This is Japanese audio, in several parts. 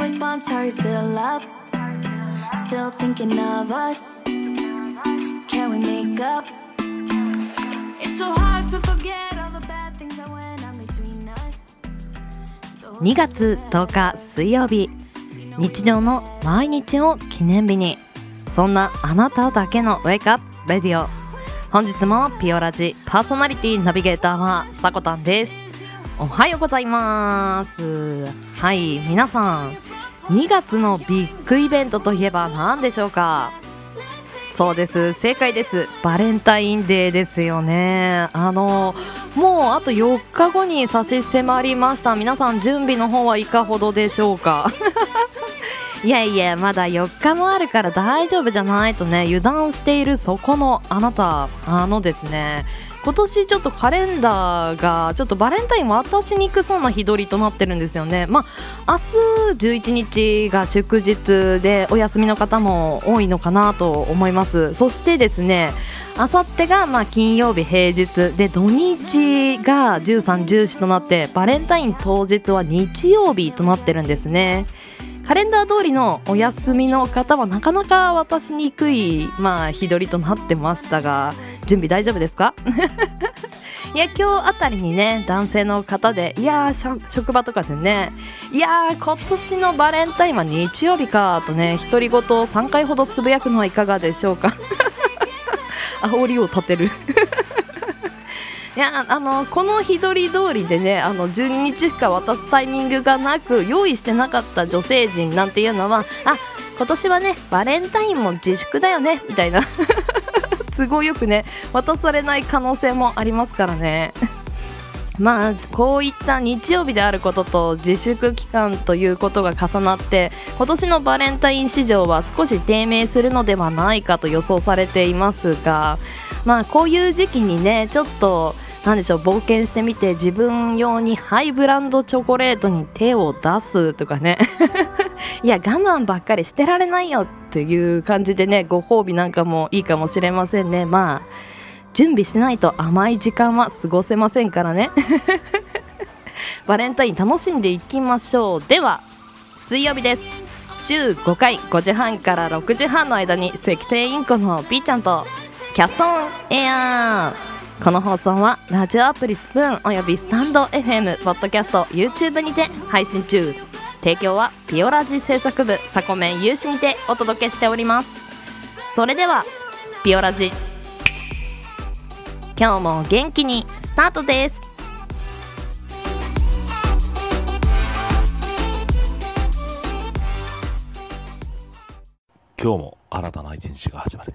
response, are you still up? Still thinking of us? Can we make up? It's so hard to forget all the bad things that went on between us. 2月10日水曜日日常の毎日を記念日にそんなあなただけのウェイクアップレディオ本日もピオラジパーソナリティナビゲーターはさこたんですおはようございますはい皆さん2月のビッグイベントといえば何でしょうか？そうです。正解です。バレンタインデーですよね。あのもうあと4日後に差し迫りました。皆さん準備の方はいかほどでしょうか？いやいやまだ4日もあるから大丈夫じゃないとね油断しているそこのあなた。あのですね今年ちょっとカレンダーがちょっとバレンタイン渡しにくそうな日取りとなってるんですよね。まあ明日11日が祝日でお休みの方も多いのかなと思います。そしてですねあさってがまあ金曜日平日で土日が13、14となってバレンタイン当日は日曜日となってるんですね。カレンダー通りのお休みの方はなかなか渡しにくい、まあ、日取りとなってましたが準備大丈夫ですか？いや今日あたりにね男性の方でいやー職場とかでねいやー今年のバレンタインは日曜日かとね独り言を3回ほどつぶやくのはいかがでしょうか？煽りを立てる。やあのこの日取り通りでねあの12日しか渡すタイミングがなく用意してなかった女性陣なんていうのはあ今年はねバレンタインも自粛だよねみたいな 都合よくね渡されない可能性もありますからね。まあこういった日曜日であることと自粛期間ということが重なって今年のバレンタイン市場は少し低迷するのではないかと予想されていますがまあこういう時期にねちょっとなんでしょう冒険してみて自分用にハイブランドチョコレートに手を出すとかね。いや我慢ばっかりしてられないよっていう感じでねご褒美なんかもいいかもしれませんね。まあ準備してないと甘い時間は過ごせませんからね。バレンタイン楽しんでいきましょう。では水曜日です。週5回5時半から6時半の間に赤星インコの B ちゃんとキャストンエア。ーこの放送はラジオアプリスプーンおよびスタンド FM ポッドキャスト YouTube にて配信中。提供はピオラジ制作部サコメン有志にてお届けしております。それではピオラジ。今日も元気にスタートです。今日も新たな一日が始まる。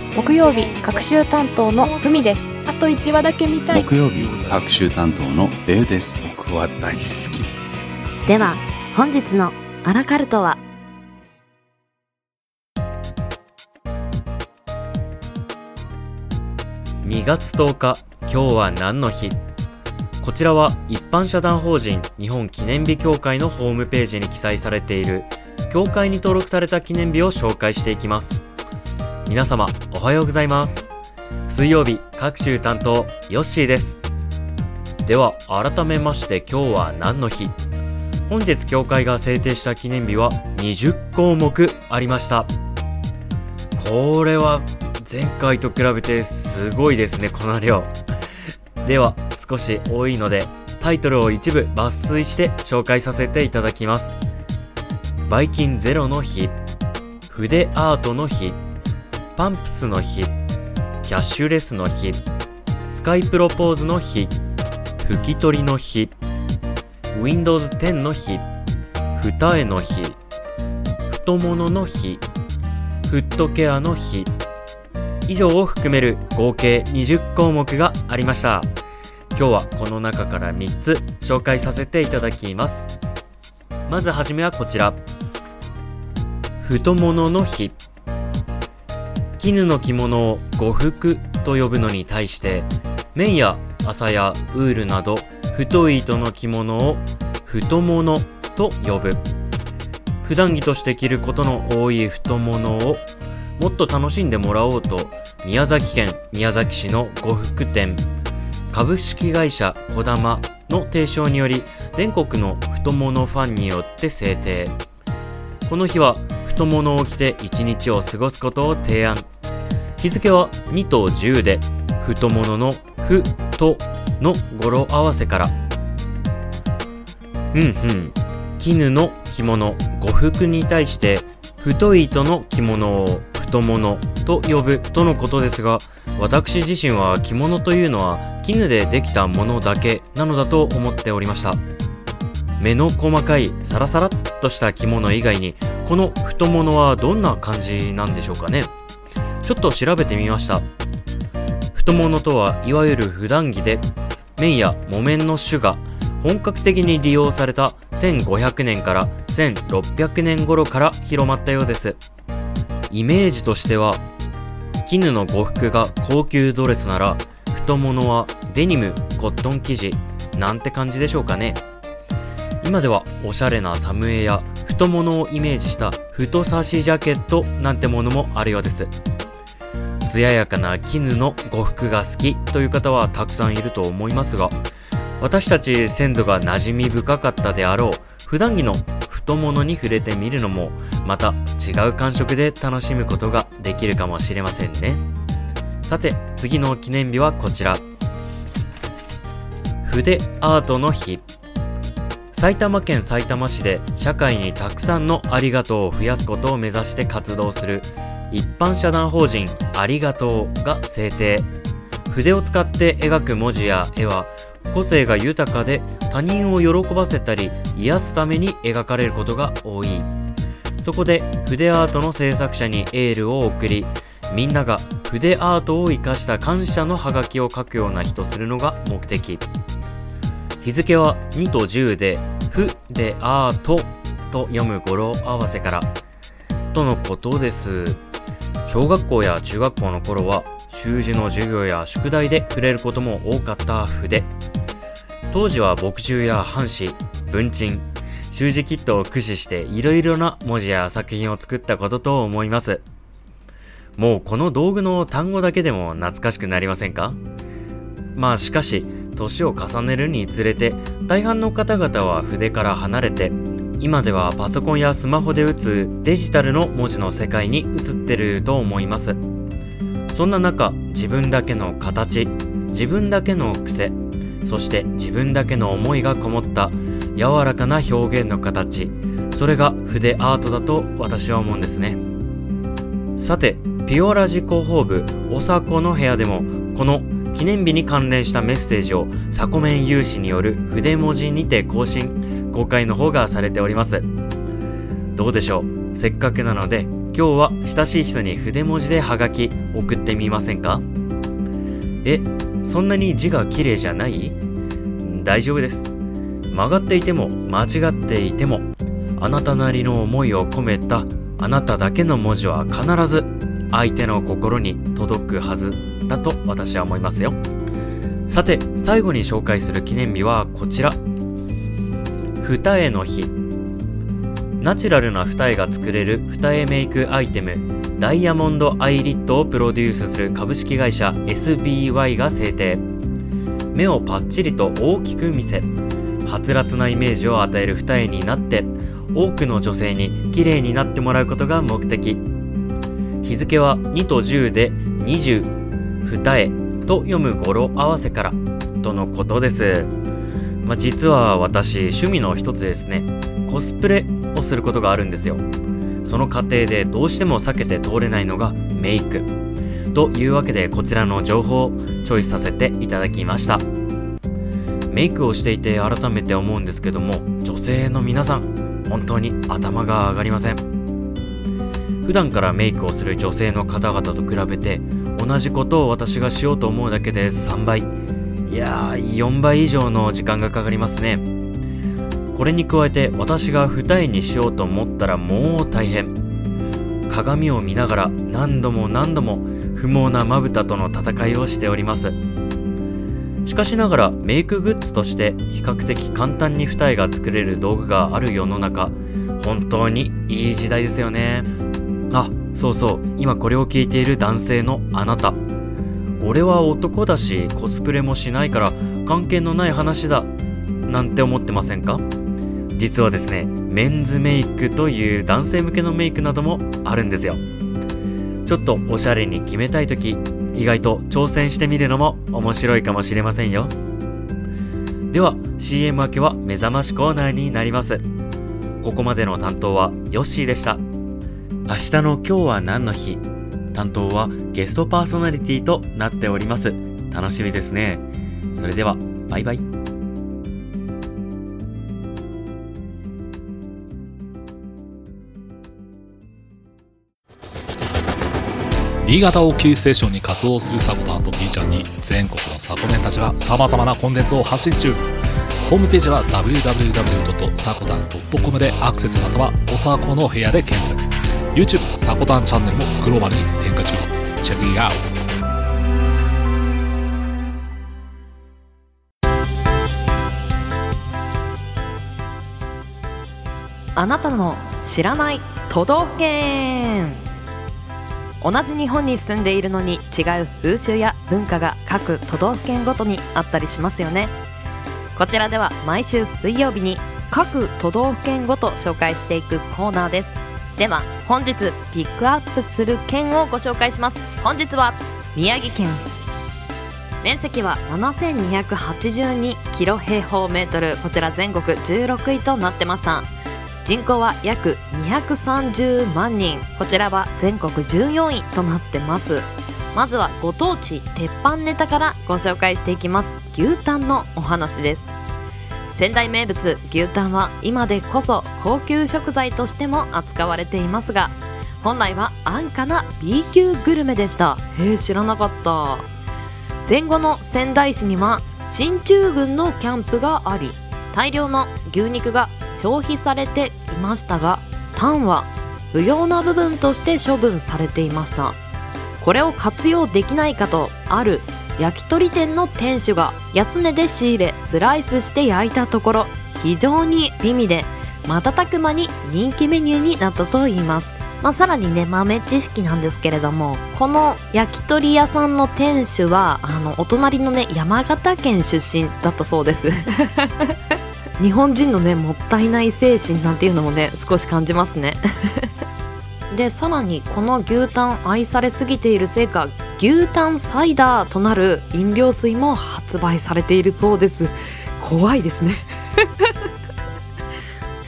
木曜日各週担当のふみです。あと1話だけ見たい。木曜日各週担当のせいです。僕は大好きでは本日のアラカルトは？2月10日今日は何の日？こちらは一般社団法人日本記念日協会のホームページに記載されている協会に登録された記念日を紹介していきます皆様おはようございます。水曜日各週担当ヨッシーです。では改めまして今日は何の日？本日協会が制定した記念日は20項目ありました。これは前回と比べてすごいですねこの量。では少し多いのでタイトルを一部抜粋して紹介させていただきます。バイキンゼロの日筆アートの日パンプスの日キャッシュレスの日スカイプロポーズの日拭き取りの日 Windows 10の日二重の日太ものの日フットケアの日以上を含める合計20項目がありました。今日はこの中から3つ紹介させていただきます。まずはじめはこちら。太ものの日。絹の着物を呉服と呼ぶのに対して綿や麻やウールなど太い糸の着物を太ものと呼ぶ。普段着として着ることの多い太ものをもっと楽しんでもらおうと宮崎県宮崎市の呉服店。株式会社こだまの提唱により全国の太ものファンによって制定。この日は太ものを着て一日を過ごすことを提案。日付は2と10で太ものの「ふ」と「の語呂合わせから。うんうん。絹の着物呉服に対して太い糸の着物を太物と呼ぶとのことですが私自身は着物というのは絹でできたものだけなのだと思っておりました。目の細かいサラサラっとした着物以外にこの太物はどんな感じなんでしょうかね。ちょっと調べてみました。太物とはいわゆる普段着で綿や木綿の種が本格的に利用された1500年から1600年頃から広まったようです。イメージとしては絹の呉服が高級ドレスなら太ものはデニムコットン生地なんて感じでしょうかね。今ではおしゃれなサムエや太ものをイメージした太差しジャケットなんてものもあるようです。艶やかな絹の呉服が好きという方はたくさんいると思いますが私たち鮮度が馴染み深かったであろう普段着の太ものに触れてみるのもまた違う感触で楽しむことができるかもしれませんね。さて次の記念日はこちら。筆アートの日。埼玉県埼玉市で社会にたくさんのありがとうを増やすことを目指して活動する一般社団法人ありがとうが制定。筆を使って描く文字や絵は個性が豊かで他人を喜ばせたり癒すために描かれることが多い。そこで筆アートの制作者にエールを送りみんなが筆アートを生かした感謝のハガキを書くような日とするのが目的。日付は2と10で「ふ」で「アート」と読む語呂合わせからとのことです。小学校や中学校の頃は習字の授業や宿題で触れることも多かった筆当時は墨汁や半紙文鎮習字キットを駆使していろいろな文字や作品を作ったことと思います。もうこの道具の単語だけでも懐かしくなりませんか？まあしかし年を重ねるにつれて大半の方々は筆から離れて今ではパソコンやスマホで打つデジタルの文字の世界に移ってると思います。そんな中自分だけの形自分だけの癖そして自分だけの思いがこもった柔らかな表現の形それが筆アートだと私は思うんですね。さてピオラジ広報部おさこの部屋でもこの記念日に関連したメッセージをサコメン有志による筆文字にて更新公開の方がされておりますどうでしょうせっかくなので今日は親しい人に筆文字でハガキ送ってみませんかえそんなに字が綺麗じゃない大丈夫です曲がっていても間違っていてもあなたなりの思いを込めたあなただけの文字は必ず相手の心に届くはずだと私は思いますよ。さて最後に紹介する記念日はこちら。二重の日。ナチュラルな二重が作れる二重メイクアイテムダイヤモンドアイリットをプロデュースする株式会社 SBY が制定。目をパッチリと大きく見せはつらつなイメージを与える二重になって多くの女性に綺麗になってもらうことが目的。日付は2と10で20二重と読む語呂合わせからとのことです、まあ、実は私趣味の一つですねコスプレをすることがあるんですよ。その過程でどうしても避けて通れないのがメイクというわけでこちらの情報をチョイスさせていただきました。メイクをしていて改めて思うんですけども女性の皆さん本当に頭が上がりません。普段からメイクをする女性の方々と比べて同じことを私がしようと思うだけで3倍。いやー4倍以上の時間がかかりますね。これに加えて私が二重にしようと思ったらもう大変。鏡を見ながら何度も何度も不毛なまぶたとの戦いをしております。しかしながらメイクグッズとして比較的簡単に二重が作れる道具がある世の中。本当にいい時代ですよね。そうそう今これを聞いている男性のあなた。俺は男だしコスプレもしないから関係のない話だなんて思ってませんか？実はですねメンズメイクという男性向けのメイクなどもあるんですよ。ちょっとおしゃれに決めたい時意外と挑戦してみるのも面白いかもしれませんよ。では CM 明けは目覚ましコーナーになります。ここまでの担当はヨッシーでした。明日の今日は何の日？担当はゲストパーソナリティとなっております。楽しみですね。それではバイバイ。新潟をキーステーションに活動するサコタンと B ちゃんに全国のサコメンたちが様々なコンテンツを発信中。ホームページは www.sakotan.com でアクセスまたはおさこの部屋で検索。YouTube サコタンチャンネルもグローバルに展開中。チェックイアウトあなたの知らない都道府県。同じ日本に住んでいるのに違う風習や文化が各都道府県ごとにあったりしますよね。こちらでは毎週水曜日に各都道府県ごと紹介していくコーナーです。では本日ピックアップする県をご紹介します。本日は宮城県。面積は7282キロ平方メートル。こちら全国16位となってました。人口は約230万人。こちらは全国14位となってます。まずはご当地鉄板ネタからご紹介していきます。牛タンのお話です。仙台名物牛タンは今でこそ高級食材としても扱われていますが本来は安価な B 級グルメでした。へえ知らなかった。戦後の仙台市には進駐軍のキャンプがあり大量の牛肉が消費されていましたがタンは不要な部分として処分されていました。これを活用できないかとある焼き鳥店の店主が安値で仕入れスライスして焼いたところ非常に美味で瞬く間に人気メニューになったといいます。まあ、さらにね豆知識なんですけれどもこの焼き鳥屋さんの店主はあのお隣のね山形県出身だったそうです。日本人のねもったいない精神なんていうのもね少し感じますね。でさらにこの牛タン愛されすぎているせいか牛タンサイダーとなる飲料水も発売されているそうです。怖いですね。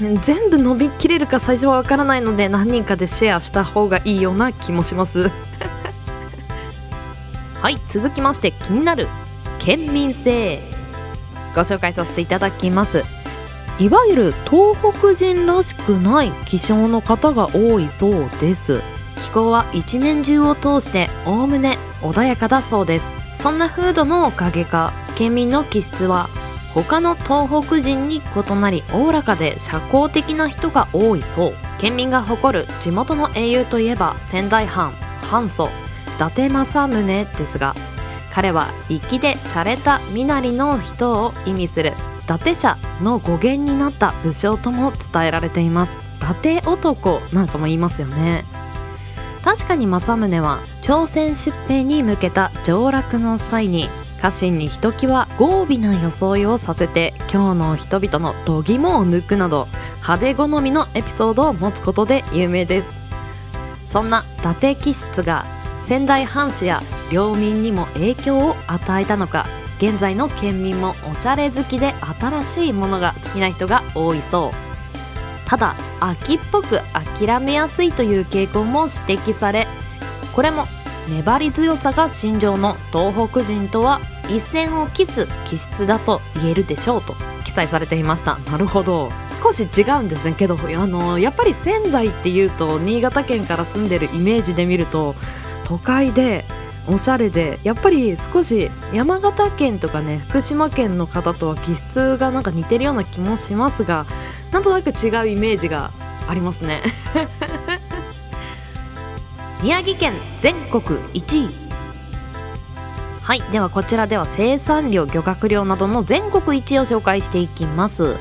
全部伸びきれるか最初はわからないので何人かでシェアした方がいいような気もします。はい続きまして気になる県民性。ご紹介させていただきます。いわゆる東北人らしくない気象の方が多いそうです。気候は一年中を通しておおむね穏やかだそうですそんな風土のおかげか県民の気質は他の東北人に異なりおおらかで社交的な人が多いそう。県民が誇る地元の英雄といえば仙台藩藩祖伊達政宗ですが彼は粋で洒落た身なりの人を意味する伊達者の語源になった武将とも伝えられています。伊達男なんかも言いますよね。確かに政宗は朝鮮出兵に向けた上洛の際に家臣にひときわ豪美な装いをさせて今日の人々の度肝を抜くなど派手好みのエピソードを持つことで有名ですそんな伊達気質が仙台藩士や領民にも影響を与えたのか現在の県民もおしゃれ好きで新しいものが好きな人が多いそうただ秋っぽく諦めやすいという傾向も指摘されこれも粘り強さが身上の東北人とは一線を期す気質だと言えるでしょうと記載されていました。なるほど。少し違うんですねけどあのやっぱり仙台っていうと新潟県から住んでるイメージで見ると都会でおしゃれでやっぱり少し山形県とかね福島県の方とは気質がなんか似てるような気もしますがなんとなく違うイメージがありますね。宮城県全国1位。はいではこちらでは生産量漁獲量などの全国1位を紹介していきます。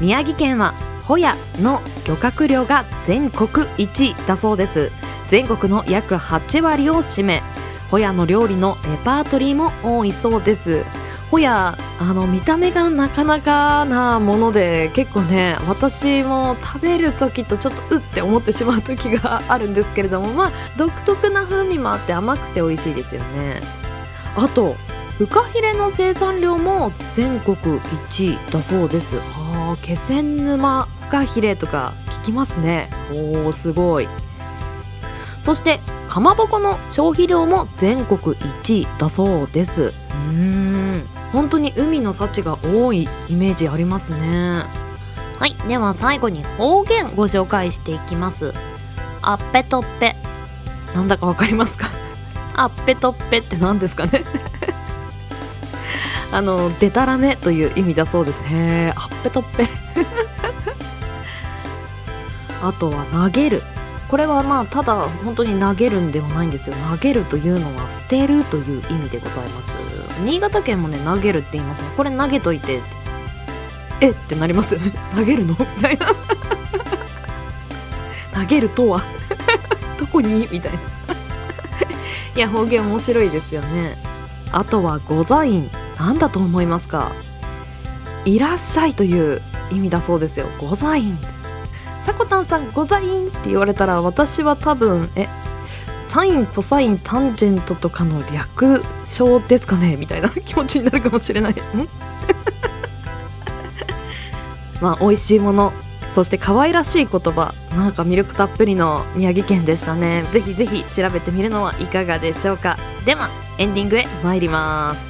宮城県はホヤの漁獲量が全国1位だそうです。全国の約8割を占めホヤの料理のレパートリーも多いそうです。ホヤあの見た目がなかなかなもので結構ね私も食べる時とちょっとうって思ってしまう時があるんですけれどもまあ独特な風味もあって甘くて美味しいですよね。あとフカヒレの生産量も全国1位だそうです。あ気仙沼フカヒレとか聞きますね。おーすごい。そしてかまぼこの消費量も全国1位だそうです。うーん。本当に海の幸が多いイメージありますね。はい。では最後に方言ご紹介していきます。あっぺとっぺ。なんだかわかりますか？あっぺとっぺって何ですかね？あのでたらめという意味だそうです。へあっぺとっぺ。あとは投げる。これはまあただ本当に投げるんではないんですよ。投げるというのは捨てるという意味でございます。新潟県もね投げるって言いますね。これ投げといてえってなりますよね。投げるの？みたいな。投げるとは？どこに？みたいな。いや方言面白いですよね。あとはございん。何だと思いますか？いらっしゃいという意味だそうですよ。ございん。さこたんさんございんって言われたら私は多分えサインコサインタンジェントとかの略称ですかねみたいな 気持ちになるかもしれない。ん？まあ美味しいもの。そして可愛らしい言葉。なんか魅力たっぷりの宮城県でしたね。ぜひぜひ調べてみるのはいかがでしょうか。ではエンディングへ参ります。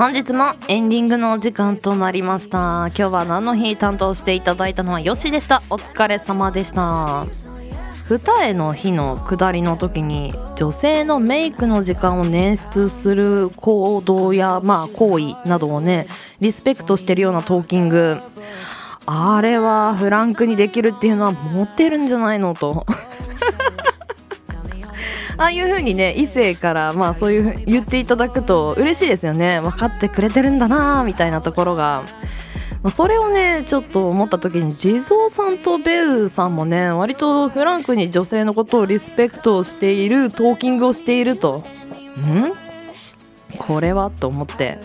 本日もエンディングのお時間となりました。今日は何の日担当していただいたのはよしでした。お疲れ様でした。二重の日の下りの時に女性のメイクの時間を捻出する行動やまあ行為などをねリスペクトしてるようなトーキング。あれはフランクにできるっていうのはモテるんじゃないのと。ああいう風にね異性からまあそういうふう言っていただくと嬉しいですよね。分かってくれてるんだなみたいなところが、まあ、それをねちょっと思った時に地蔵さんとベウさんもね割とフランクに女性のことをリスペクトしているトーキングをしていると。ん？これは？と思って。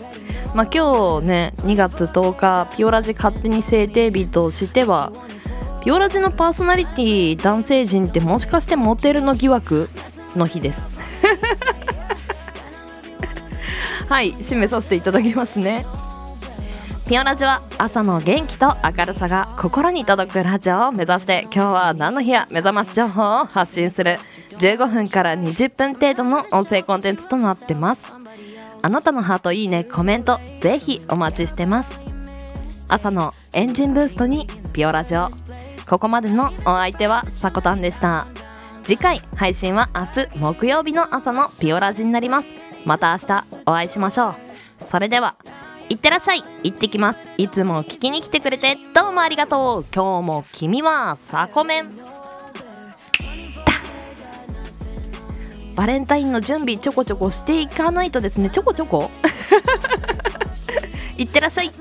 まあ今日ね2月10日ピオラジ勝手に制定日としてはピオラジのパーソナリティ男性陣ってもしかしてモテるの疑惑？の日です。はい締めさせていただきますね。ピオラジは朝の元気と明るさが心に届くラジオを目指して今日は何の日や目覚まし情報を発信する15分から20分程度の音声コンテンツとなってます。あなたのハートいいねコメントぜひお待ちしてます。朝のエンジンブーストにピオラジオここまでのお相手はさこたんでした次回配信は明日木曜日の朝のピオラジになります。また明日お会いしましょう。それではいってらっしゃい行ってきます。いつも聞きに来てくれてどうもありがとう。今日も君はサコメンバレンタインの準備ちょこちょこしていかないとですねちょこちょこ。いってらっしゃい。